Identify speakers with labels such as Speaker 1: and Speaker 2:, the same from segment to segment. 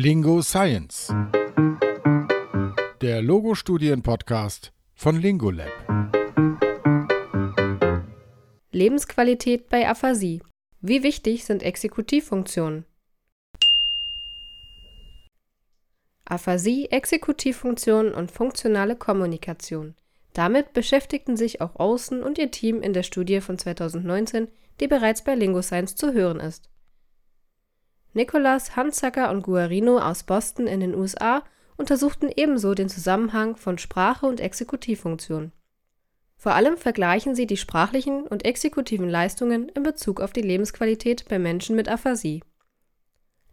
Speaker 1: Lingo Science. Der Logo-Studien-Podcast von Lingolab.
Speaker 2: Lebensqualität bei Aphasie. Wie wichtig sind Exekutivfunktionen? Aphasie, Exekutivfunktionen und funktionale Kommunikation. Damit beschäftigten sich auch Außen und ihr Team in der Studie von 2019, die bereits bei LingoScience zu hören ist. Nicholas, Hansacker und Guarino aus Boston in den USA untersuchten ebenso den Zusammenhang von Sprache und Exekutivfunktion. Vor allem vergleichen sie die sprachlichen und exekutiven Leistungen in Bezug auf die Lebensqualität bei Menschen mit Aphasie.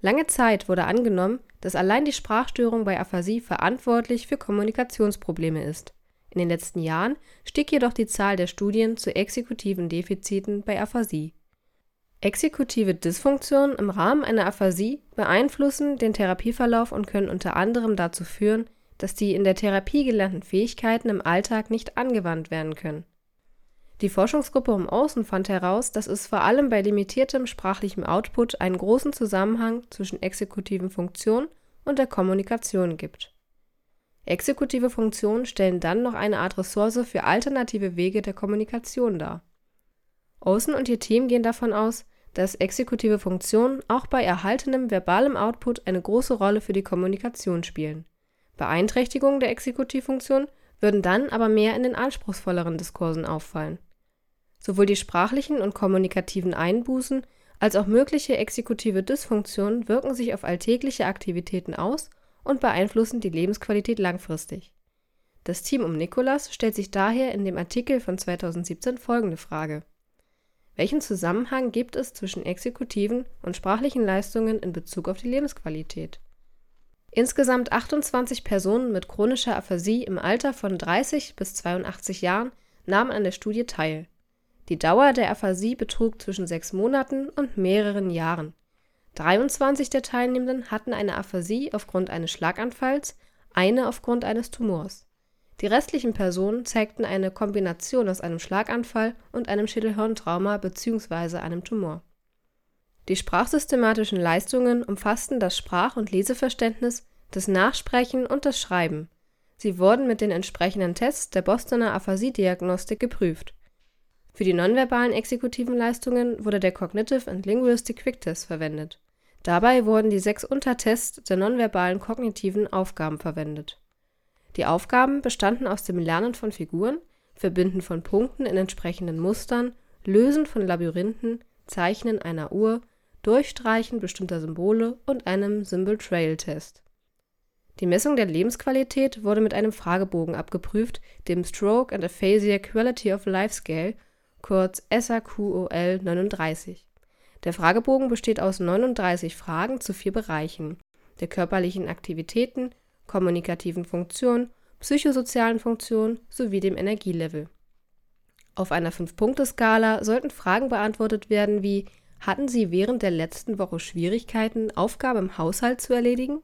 Speaker 2: Lange Zeit wurde angenommen, dass allein die Sprachstörung bei Aphasie verantwortlich für Kommunikationsprobleme ist. In den letzten Jahren stieg jedoch die Zahl der Studien zu exekutiven Defiziten bei Aphasie. Exekutive Dysfunktionen im Rahmen einer Aphasie beeinflussen den Therapieverlauf und können unter anderem dazu führen, dass die in der Therapie gelernten Fähigkeiten im Alltag nicht angewandt werden können. Die Forschungsgruppe um Außen fand heraus, dass es vor allem bei limitiertem sprachlichem Output einen großen Zusammenhang zwischen exekutiven Funktionen und der Kommunikation gibt. Exekutive Funktionen stellen dann noch eine Art Ressource für alternative Wege der Kommunikation dar. Olsen und ihr Team gehen davon aus, dass exekutive Funktionen auch bei erhaltenem verbalem Output eine große Rolle für die Kommunikation spielen. Beeinträchtigungen der Exekutivfunktion würden dann aber mehr in den anspruchsvolleren Diskursen auffallen. Sowohl die sprachlichen und kommunikativen Einbußen als auch mögliche exekutive Dysfunktionen wirken sich auf alltägliche Aktivitäten aus und beeinflussen die Lebensqualität langfristig. Das Team um Nikolas stellt sich daher in dem Artikel von 2017 folgende Frage welchen Zusammenhang gibt es zwischen exekutiven und sprachlichen Leistungen in Bezug auf die Lebensqualität? Insgesamt 28 Personen mit chronischer Aphasie im Alter von 30 bis 82 Jahren nahmen an der Studie teil. Die Dauer der Aphasie betrug zwischen sechs Monaten und mehreren Jahren. 23 der Teilnehmenden hatten eine Aphasie aufgrund eines Schlaganfalls, eine aufgrund eines Tumors die restlichen Personen zeigten eine Kombination aus einem Schlaganfall und einem Schädelhirntrauma bzw. einem Tumor. Die sprachsystematischen Leistungen umfassten das Sprach und Leseverständnis, das Nachsprechen und das Schreiben. Sie wurden mit den entsprechenden Tests der Bostoner Aphasie-Diagnostik geprüft. Für die nonverbalen exekutiven Leistungen wurde der Cognitive and Linguistic Quick Test verwendet. Dabei wurden die sechs Untertests der nonverbalen kognitiven Aufgaben verwendet die Aufgaben bestanden aus dem Lernen von Figuren, Verbinden von Punkten in entsprechenden Mustern, Lösen von Labyrinthen, Zeichnen einer Uhr, Durchstreichen bestimmter Symbole und einem Symbol-Trail-Test. Die Messung der Lebensqualität wurde mit einem Fragebogen abgeprüft, dem Stroke and Aphasia Quality of Life Scale, kurz SAQOL 39. Der Fragebogen besteht aus 39 Fragen zu vier Bereichen: der körperlichen Aktivitäten, kommunikativen Funktionen, psychosozialen Funktionen sowie dem Energielevel. Auf einer 5-Punkte-Skala sollten Fragen beantwortet werden wie Hatten Sie während der letzten Woche Schwierigkeiten, Aufgaben im Haushalt zu erledigen?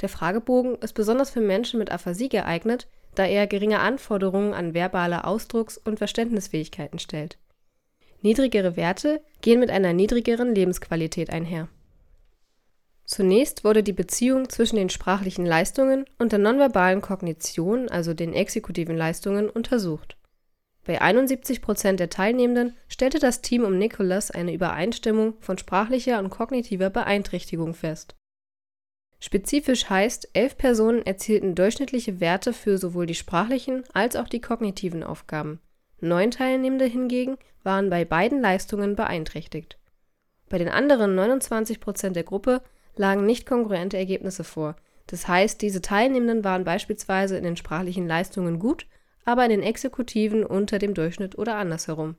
Speaker 2: Der Fragebogen ist besonders für Menschen mit Aphasie geeignet, da er geringe Anforderungen an verbale Ausdrucks- und Verständnisfähigkeiten stellt. Niedrigere Werte gehen mit einer niedrigeren Lebensqualität einher Zunächst wurde die Beziehung zwischen den sprachlichen Leistungen und der nonverbalen Kognition, also den exekutiven Leistungen, untersucht. Bei 71 Prozent der Teilnehmenden stellte das Team um Nicholas eine Übereinstimmung von sprachlicher und kognitiver Beeinträchtigung fest. Spezifisch heißt, elf Personen erzielten durchschnittliche Werte für sowohl die sprachlichen als auch die kognitiven Aufgaben. Neun Teilnehmende hingegen waren bei beiden Leistungen beeinträchtigt. Bei den anderen 29 Prozent der Gruppe lagen nicht kongruente Ergebnisse vor, das heißt, diese Teilnehmenden waren beispielsweise in den sprachlichen Leistungen gut, aber in den exekutiven unter dem Durchschnitt oder andersherum.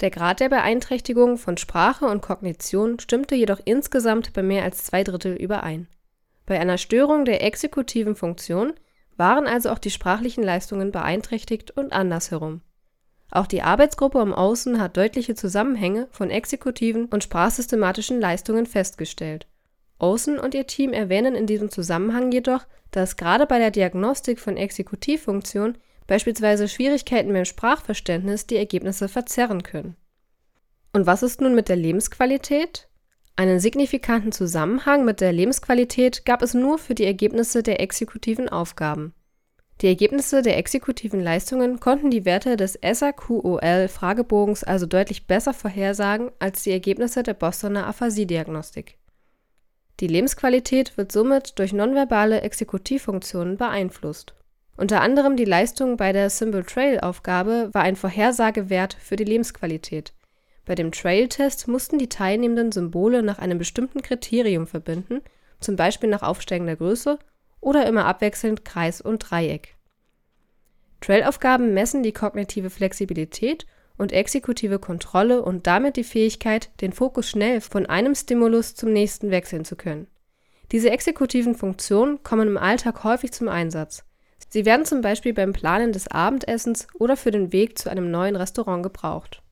Speaker 2: Der Grad der Beeinträchtigung von Sprache und Kognition stimmte jedoch insgesamt bei mehr als zwei Drittel überein. Bei einer Störung der exekutiven Funktion waren also auch die sprachlichen Leistungen beeinträchtigt und andersherum. Auch die Arbeitsgruppe um Außen hat deutliche Zusammenhänge von exekutiven und sprachsystematischen Leistungen festgestellt Olsen und ihr Team erwähnen in diesem Zusammenhang jedoch, dass gerade bei der Diagnostik von Exekutivfunktionen beispielsweise Schwierigkeiten beim Sprachverständnis die Ergebnisse verzerren können. Und was ist nun mit der Lebensqualität? Einen signifikanten Zusammenhang mit der Lebensqualität gab es nur für die Ergebnisse der exekutiven Aufgaben. Die Ergebnisse der exekutiven Leistungen konnten die Werte des SAQOL-Fragebogens also deutlich besser vorhersagen als die Ergebnisse der Bostoner Aphasie-Diagnostik. Die Lebensqualität wird somit durch nonverbale Exekutivfunktionen beeinflusst. Unter anderem die Leistung bei der Symbol-Trail-Aufgabe war ein Vorhersagewert für die Lebensqualität bei dem Trail-Test mussten die Teilnehmenden Symbole nach einem bestimmten Kriterium verbinden, zum Beispiel nach aufsteigender Größe oder immer abwechselnd Kreis und Dreieck. Trail-Aufgaben messen die kognitive Flexibilität und exekutive Kontrolle und damit die Fähigkeit, den Fokus schnell von einem Stimulus zum nächsten wechseln zu können. Diese exekutiven Funktionen kommen im Alltag häufig zum Einsatz. Sie werden zum Beispiel beim Planen des Abendessens oder für den Weg zu einem neuen Restaurant gebraucht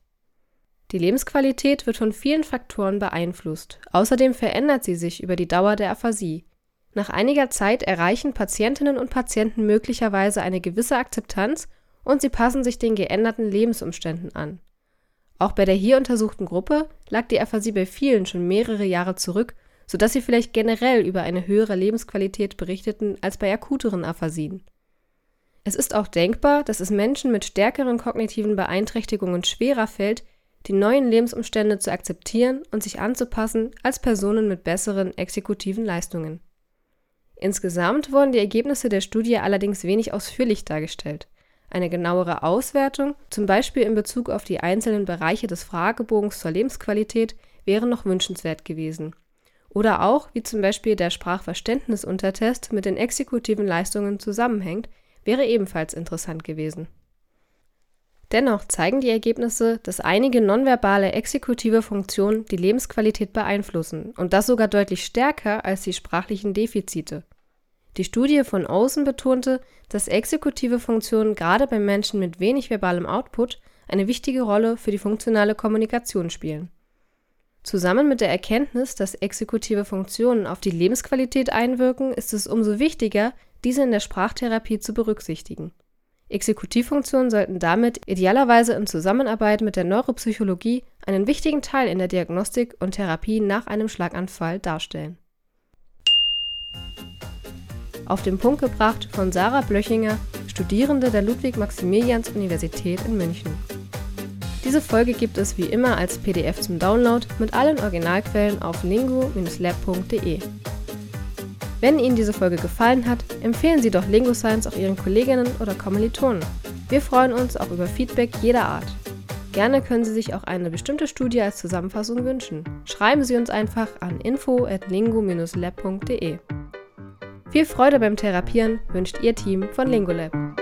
Speaker 2: die Lebensqualität wird von vielen Faktoren beeinflusst, außerdem verändert sie sich über die Dauer der Aphasie. Nach einiger Zeit erreichen Patientinnen und Patienten möglicherweise eine gewisse Akzeptanz und sie passen sich den geänderten Lebensumständen an. Auch bei der hier untersuchten Gruppe lag die Aphasie bei vielen schon mehrere Jahre zurück, sodass sie vielleicht generell über eine höhere Lebensqualität berichteten als bei akuteren Aphasien. Es ist auch denkbar, dass es Menschen mit stärkeren kognitiven Beeinträchtigungen schwerer fällt, die neuen Lebensumstände zu akzeptieren und sich anzupassen als Personen mit besseren exekutiven Leistungen. Insgesamt wurden die Ergebnisse der Studie allerdings wenig ausführlich dargestellt. Eine genauere Auswertung, zum Beispiel in Bezug auf die einzelnen Bereiche des Fragebogens zur Lebensqualität, wäre noch wünschenswert gewesen. Oder auch, wie zum Beispiel der Sprachverständnisuntertest mit den exekutiven Leistungen zusammenhängt, wäre ebenfalls interessant gewesen Dennoch zeigen die Ergebnisse, dass einige nonverbale exekutive Funktionen die Lebensqualität beeinflussen und das sogar deutlich stärker als die sprachlichen Defizite. Die Studie von außen betonte, dass exekutive Funktionen gerade bei Menschen mit wenig verbalem Output eine wichtige Rolle für die funktionale Kommunikation spielen. Zusammen mit der Erkenntnis, dass exekutive Funktionen auf die Lebensqualität einwirken, ist es umso wichtiger, diese in der Sprachtherapie zu berücksichtigen Exekutivfunktionen sollten damit idealerweise in Zusammenarbeit mit der Neuropsychologie einen wichtigen Teil in der Diagnostik und Therapie nach einem Schlaganfall darstellen. Auf den Punkt gebracht von Sarah Blöchinger, Studierende der Ludwig-Maximilians-Universität in München. Diese Folge gibt es wie immer als PDF zum Download mit allen Originalquellen auf lingo-lab.de. Wenn Ihnen diese Folge gefallen hat, empfehlen Sie doch Lingo Science auch Ihren Kolleginnen oder Kommilitonen. Wir freuen uns auch über Feedback jeder Art. Gerne können Sie sich auch eine bestimmte Studie als Zusammenfassung wünschen. Schreiben Sie uns einfach an info@lingo-lab.de. Viel Freude beim Therapieren wünscht Ihr Team von Lingolab.